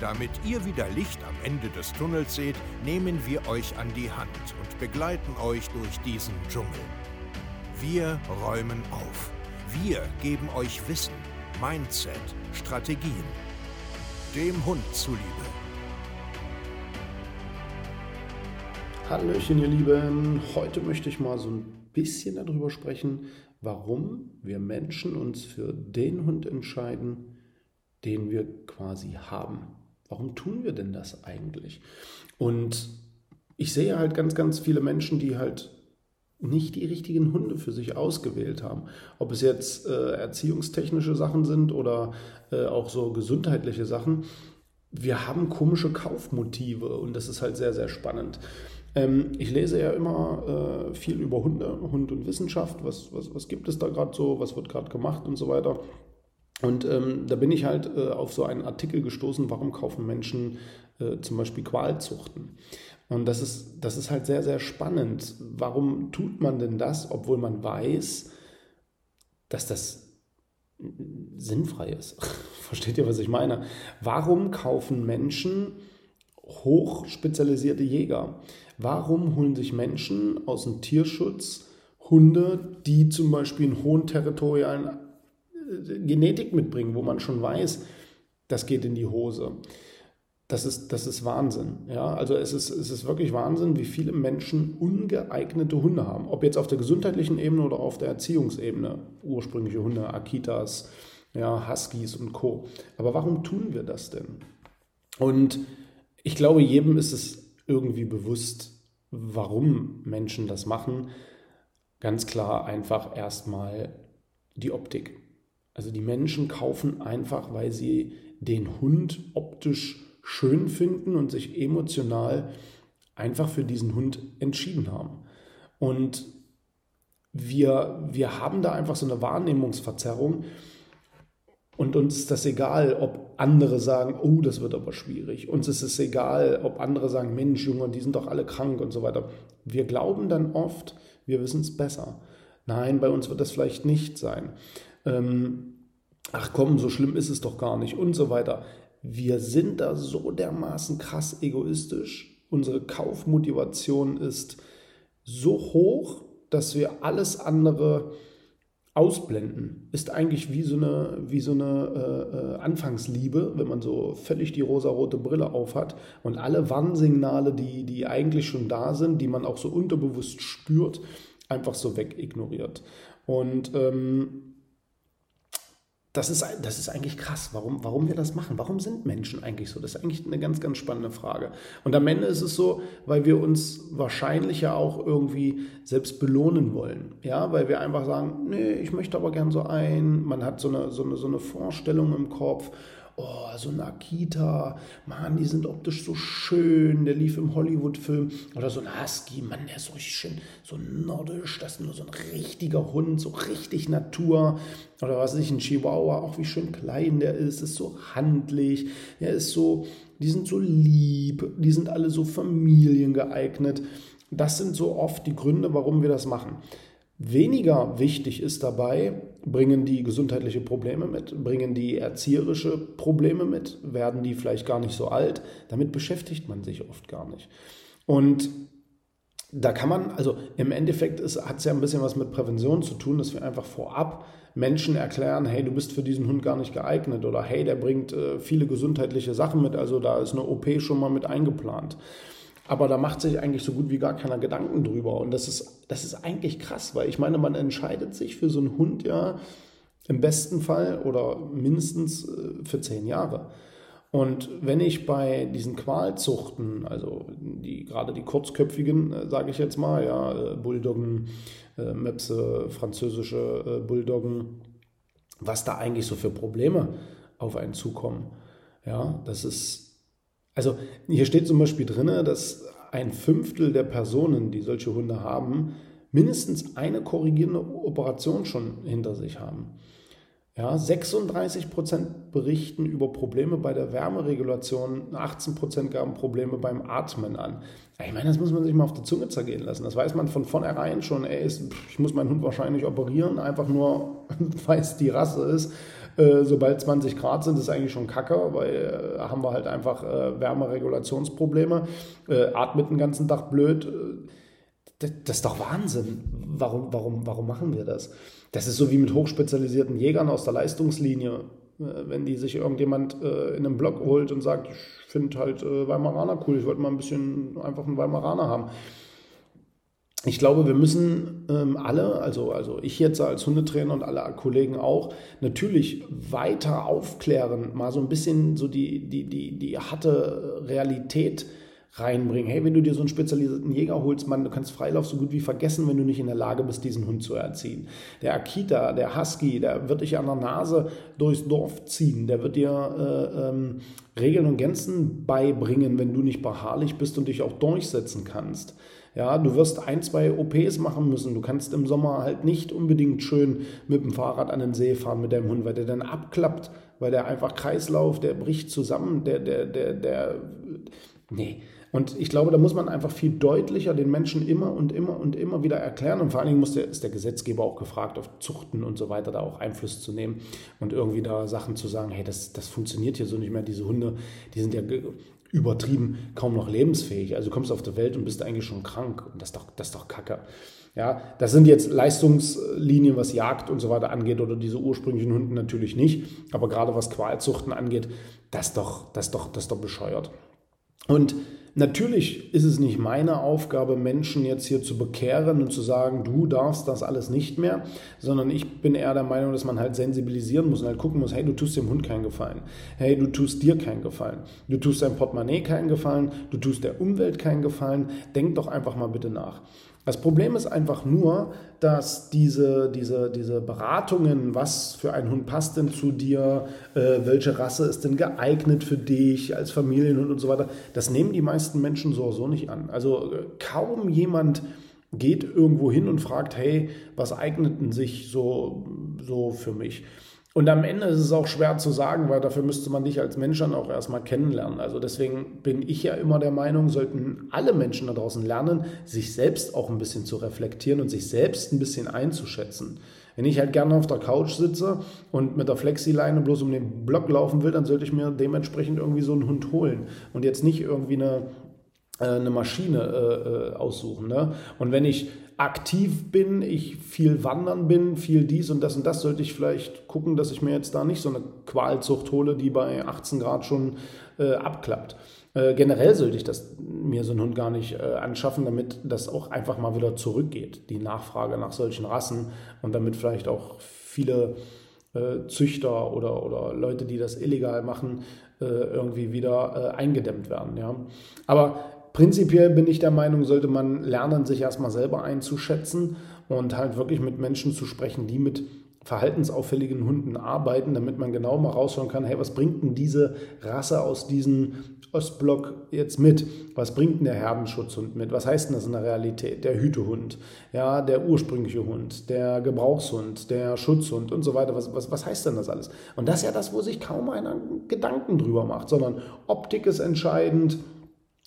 Damit ihr wieder Licht am Ende des Tunnels seht, nehmen wir euch an die Hand und begleiten euch durch diesen Dschungel. Wir räumen auf. Wir geben euch Wissen, Mindset, Strategien. Dem Hund zuliebe. Hallöchen, ihr Lieben. Heute möchte ich mal so ein bisschen darüber sprechen, warum wir Menschen uns für den Hund entscheiden, den wir quasi haben. Warum tun wir denn das eigentlich? Und ich sehe halt ganz, ganz viele Menschen, die halt nicht die richtigen Hunde für sich ausgewählt haben. Ob es jetzt äh, erziehungstechnische Sachen sind oder äh, auch so gesundheitliche Sachen. Wir haben komische Kaufmotive und das ist halt sehr, sehr spannend. Ähm, ich lese ja immer äh, viel über Hunde, Hund und Wissenschaft. Was, was, was gibt es da gerade so? Was wird gerade gemacht und so weiter. Und ähm, da bin ich halt äh, auf so einen Artikel gestoßen, warum kaufen Menschen äh, zum Beispiel Qualzuchten. Und das ist, das ist halt sehr, sehr spannend. Warum tut man denn das, obwohl man weiß, dass das sinnfrei ist? Versteht ihr, was ich meine? Warum kaufen Menschen hochspezialisierte Jäger? Warum holen sich Menschen aus dem Tierschutz Hunde, die zum Beispiel einen hohen territorialen Genetik mitbringen, wo man schon weiß, das geht in die Hose. Das ist, das ist Wahnsinn. Ja? Also es ist, es ist wirklich Wahnsinn, wie viele Menschen ungeeignete Hunde haben. Ob jetzt auf der gesundheitlichen Ebene oder auf der Erziehungsebene. Ursprüngliche Hunde, Akitas, ja, Huskies und Co. Aber warum tun wir das denn? Und ich glaube, jedem ist es irgendwie bewusst, warum Menschen das machen. Ganz klar einfach erstmal die Optik. Also die Menschen kaufen einfach, weil sie den Hund optisch schön finden und sich emotional einfach für diesen Hund entschieden haben. Und wir, wir haben da einfach so eine Wahrnehmungsverzerrung und uns ist das egal, ob andere sagen, oh, das wird aber schwierig. Uns ist es egal, ob andere sagen, Mensch, Junge, die sind doch alle krank und so weiter. Wir glauben dann oft, wir wissen es besser. Nein, bei uns wird das vielleicht nicht sein ähm, ach komm, so schlimm ist es doch gar nicht und so weiter. Wir sind da so dermaßen krass egoistisch. Unsere Kaufmotivation ist so hoch, dass wir alles andere ausblenden. Ist eigentlich wie so eine, wie so eine äh, äh Anfangsliebe, wenn man so völlig die rosarote Brille aufhat und alle Warnsignale, die, die eigentlich schon da sind, die man auch so unterbewusst spürt, einfach so wegignoriert. Und ähm, das ist, das ist eigentlich krass, warum, warum wir das machen. Warum sind Menschen eigentlich so? Das ist eigentlich eine ganz, ganz spannende Frage. Und am Ende ist es so, weil wir uns wahrscheinlich ja auch irgendwie selbst belohnen wollen. Ja, weil wir einfach sagen, nee, ich möchte aber gern so ein. Man hat so eine, so eine, so eine Vorstellung im Kopf oh, so ein Akita, Mann, die sind optisch so schön, der lief im Hollywood-Film. Oder so ein Husky, Mann, der ist so richtig schön, so nordisch, das ist nur so ein richtiger Hund, so richtig Natur. Oder was weiß ich, ein Chihuahua, auch wie schön klein der ist, ist so handlich, der ist so, die sind so lieb, die sind alle so familiengeeignet. Das sind so oft die Gründe, warum wir das machen. Weniger wichtig ist dabei, bringen die gesundheitliche Probleme mit, bringen die erzieherische Probleme mit, werden die vielleicht gar nicht so alt. Damit beschäftigt man sich oft gar nicht. Und da kann man, also im Endeffekt hat es ja ein bisschen was mit Prävention zu tun, dass wir einfach vorab Menschen erklären, hey, du bist für diesen Hund gar nicht geeignet oder hey, der bringt äh, viele gesundheitliche Sachen mit, also da ist eine OP schon mal mit eingeplant. Aber da macht sich eigentlich so gut wie gar keiner Gedanken drüber. Und das ist, das ist eigentlich krass, weil ich meine, man entscheidet sich für so einen Hund ja im besten Fall oder mindestens äh, für zehn Jahre. Und wenn ich bei diesen Qualzuchten, also die, gerade die kurzköpfigen, äh, sage ich jetzt mal, ja, äh, Bulldoggen, äh, Möpse, französische äh, Bulldoggen, was da eigentlich so für Probleme auf einen zukommen. Ja, das ist also hier steht zum Beispiel drin, dass ein Fünftel der Personen, die solche Hunde haben, mindestens eine korrigierende Operation schon hinter sich haben. Ja, 36 Prozent berichten über Probleme bei der Wärmeregulation, 18 Prozent gaben Probleme beim Atmen an. Ich meine, das muss man sich mal auf die Zunge zergehen lassen. Das weiß man von vornherein schon. Ey, ich muss meinen Hund wahrscheinlich operieren, einfach nur, weil es die Rasse ist. Äh, sobald 20 Grad sind, ist eigentlich schon kacke, weil äh, haben wir halt einfach äh, Wärmeregulationsprobleme. Äh, atmet den ganzen Tag blöd. Das, das ist doch Wahnsinn. Warum, warum, warum machen wir das? Das ist so wie mit hochspezialisierten Jägern aus der Leistungslinie. Äh, wenn die sich irgendjemand äh, in einem Blog holt und sagt, ich finde halt äh, Weimaraner cool, ich wollte mal ein bisschen einfach einen Weimaraner haben. Ich glaube, wir müssen ähm, alle, also, also ich jetzt als Hundetrainer und alle Kollegen auch, natürlich weiter aufklären, mal so ein bisschen so die, die, die, die harte Realität reinbringen. Hey, wenn du dir so einen spezialisierten Jäger holst, Mann, du kannst Freilauf so gut wie vergessen, wenn du nicht in der Lage bist, diesen Hund zu erziehen. Der Akita, der Husky, der wird dich an der Nase durchs Dorf ziehen. Der wird dir äh, ähm, Regeln und Grenzen beibringen, wenn du nicht beharrlich bist und dich auch durchsetzen kannst. Ja, du wirst ein, zwei OPs machen müssen. Du kannst im Sommer halt nicht unbedingt schön mit dem Fahrrad an den See fahren mit deinem Hund, weil der dann abklappt, weil der einfach Kreislauf, der bricht zusammen, der, der, der, der, nee. Und ich glaube, da muss man einfach viel deutlicher den Menschen immer und immer und immer wieder erklären. Und vor allen Dingen muss der, ist der Gesetzgeber auch gefragt, auf Zuchten und so weiter da auch Einfluss zu nehmen und irgendwie da Sachen zu sagen, hey, das, das funktioniert hier so nicht mehr. Diese Hunde, die sind ja übertrieben kaum noch lebensfähig. Also du kommst auf die Welt und bist eigentlich schon krank. Und das ist doch, das ist doch Kacke. Ja, das sind jetzt Leistungslinien, was Jagd und so weiter angeht oder diese ursprünglichen Hunden natürlich nicht. Aber gerade was Qualzuchten angeht, das ist doch, das ist doch, das ist doch bescheuert. Und Natürlich ist es nicht meine Aufgabe, Menschen jetzt hier zu bekehren und zu sagen, du darfst das alles nicht mehr, sondern ich bin eher der Meinung, dass man halt sensibilisieren muss und halt gucken muss, hey, du tust dem Hund keinen Gefallen, hey, du tust dir keinen Gefallen, du tust deinem Portemonnaie keinen Gefallen, du tust der Umwelt keinen Gefallen, denk doch einfach mal bitte nach. Das Problem ist einfach nur, dass diese, diese, diese Beratungen, was für ein Hund passt denn zu dir, äh, welche Rasse ist denn geeignet für dich als Familienhund und so weiter, das nehmen die meisten Menschen so oder so nicht an. Also äh, kaum jemand geht irgendwo hin und fragt, hey, was eignet denn sich so, so für mich? Und am Ende ist es auch schwer zu sagen, weil dafür müsste man dich als Mensch dann auch erstmal kennenlernen. Also deswegen bin ich ja immer der Meinung, sollten alle Menschen da draußen lernen, sich selbst auch ein bisschen zu reflektieren und sich selbst ein bisschen einzuschätzen. Wenn ich halt gerne auf der Couch sitze und mit der Flexileine bloß um den Block laufen will, dann sollte ich mir dementsprechend irgendwie so einen Hund holen und jetzt nicht irgendwie eine äh, eine Maschine äh, äh, aussuchen. Ne? Und wenn ich aktiv bin, ich viel wandern bin, viel dies und das und das, sollte ich vielleicht gucken, dass ich mir jetzt da nicht so eine Qualzucht hole, die bei 18 Grad schon äh, abklappt. Äh, generell sollte ich das mir so einen Hund gar nicht äh, anschaffen, damit das auch einfach mal wieder zurückgeht, die Nachfrage nach solchen Rassen und damit vielleicht auch viele äh, Züchter oder, oder Leute, die das illegal machen, äh, irgendwie wieder eingedämmt werden. Ja. Aber prinzipiell bin ich der Meinung, sollte man lernen, sich erstmal selber einzuschätzen und halt wirklich mit Menschen zu sprechen, die mit verhaltensauffälligen Hunden arbeiten, damit man genau mal raushören kann, hey, was bringt denn diese Rasse aus diesem Ostblock jetzt mit? Was bringt denn der Herdenschutzhund mit? Was heißt denn das in der Realität? Der Hütehund, ja, der ursprüngliche Hund, der Gebrauchshund, der Schutzhund und so weiter. Was, was, was heißt denn das alles? Und das ist ja das, wo sich kaum einer Gedanken drüber macht, sondern Optik ist entscheidend,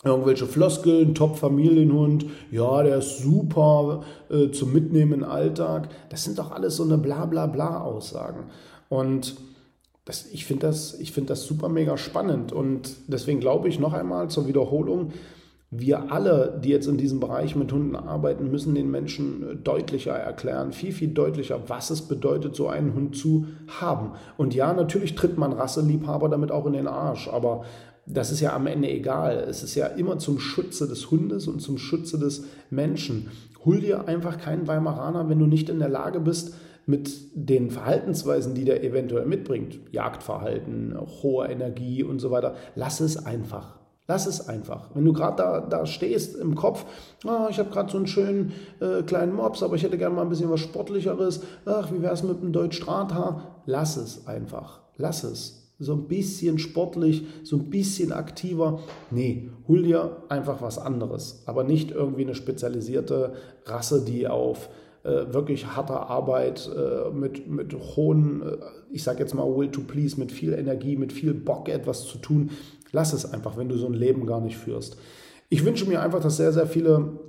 irgendwelche Floskeln, Top-Familienhund, ja, der ist super äh, zum Mitnehmen im Alltag. Das sind doch alles so eine bla bla bla Aussagen. Und das, ich finde das, find das super mega spannend. Und deswegen glaube ich noch einmal zur Wiederholung, wir alle, die jetzt in diesem Bereich mit Hunden arbeiten, müssen den Menschen deutlicher erklären, viel, viel deutlicher, was es bedeutet, so einen Hund zu haben. Und ja, natürlich tritt man Rasseliebhaber damit auch in den Arsch, aber das ist ja am Ende egal. Es ist ja immer zum Schutze des Hundes und zum Schutze des Menschen. Hol dir einfach keinen Weimaraner, wenn du nicht in der Lage bist, mit den Verhaltensweisen, die der eventuell mitbringt, Jagdverhalten, hohe Energie und so weiter, lass es einfach. Lass es einfach. Wenn du gerade da, da stehst im Kopf, oh, ich habe gerade so einen schönen äh, kleinen Mops, aber ich hätte gerne mal ein bisschen was Sportlicheres. Ach, wie wäre es mit einem Deutsch Strata? Lass es einfach. Lass es. So ein bisschen sportlich, so ein bisschen aktiver. Nee, hol dir einfach was anderes. Aber nicht irgendwie eine spezialisierte Rasse, die auf äh, wirklich harter Arbeit äh, mit, mit hohen, äh, ich sag jetzt mal Will to Please, mit viel Energie, mit viel Bock etwas zu tun. Lass es einfach, wenn du so ein Leben gar nicht führst. Ich wünsche mir einfach, dass sehr, sehr viele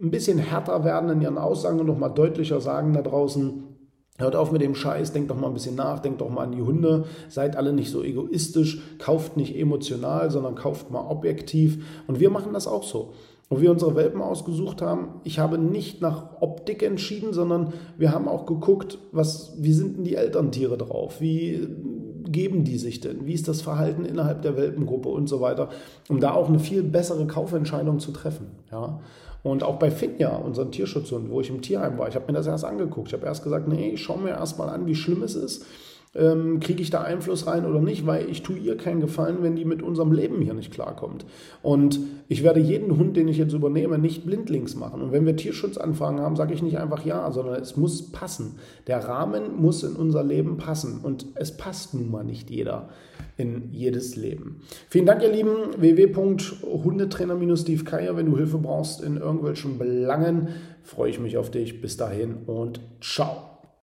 ein bisschen härter werden in ihren Aussagen und nochmal deutlicher sagen da draußen, Hört auf mit dem Scheiß, denkt doch mal ein bisschen nach, denkt doch mal an die Hunde, seid alle nicht so egoistisch, kauft nicht emotional, sondern kauft mal objektiv. Und wir machen das auch so. Und wir unsere Welpen ausgesucht haben, ich habe nicht nach Optik entschieden, sondern wir haben auch geguckt, was, wie sind denn die Elterntiere drauf? Wie geben die sich denn? Wie ist das Verhalten innerhalb der Welpengruppe und so weiter, um da auch eine viel bessere Kaufentscheidung zu treffen. Ja? Und auch bei Finja, unseren Tierschutzhund, wo ich im Tierheim war, ich habe mir das erst angeguckt. Ich habe erst gesagt, nee, ich schaue mir erst mal an, wie schlimm es ist ähm, kriege ich da Einfluss rein oder nicht, weil ich tue ihr keinen Gefallen, wenn die mit unserem Leben hier nicht klarkommt. Und ich werde jeden Hund, den ich jetzt übernehme, nicht blindlings machen. Und wenn wir Tierschutzanfragen haben, sage ich nicht einfach ja, sondern es muss passen. Der Rahmen muss in unser Leben passen. Und es passt nun mal nicht jeder in jedes Leben. Vielen Dank, ihr Lieben. www.hundetrainer-steve Keier, wenn du Hilfe brauchst in irgendwelchen Belangen, freue ich mich auf dich. Bis dahin und ciao.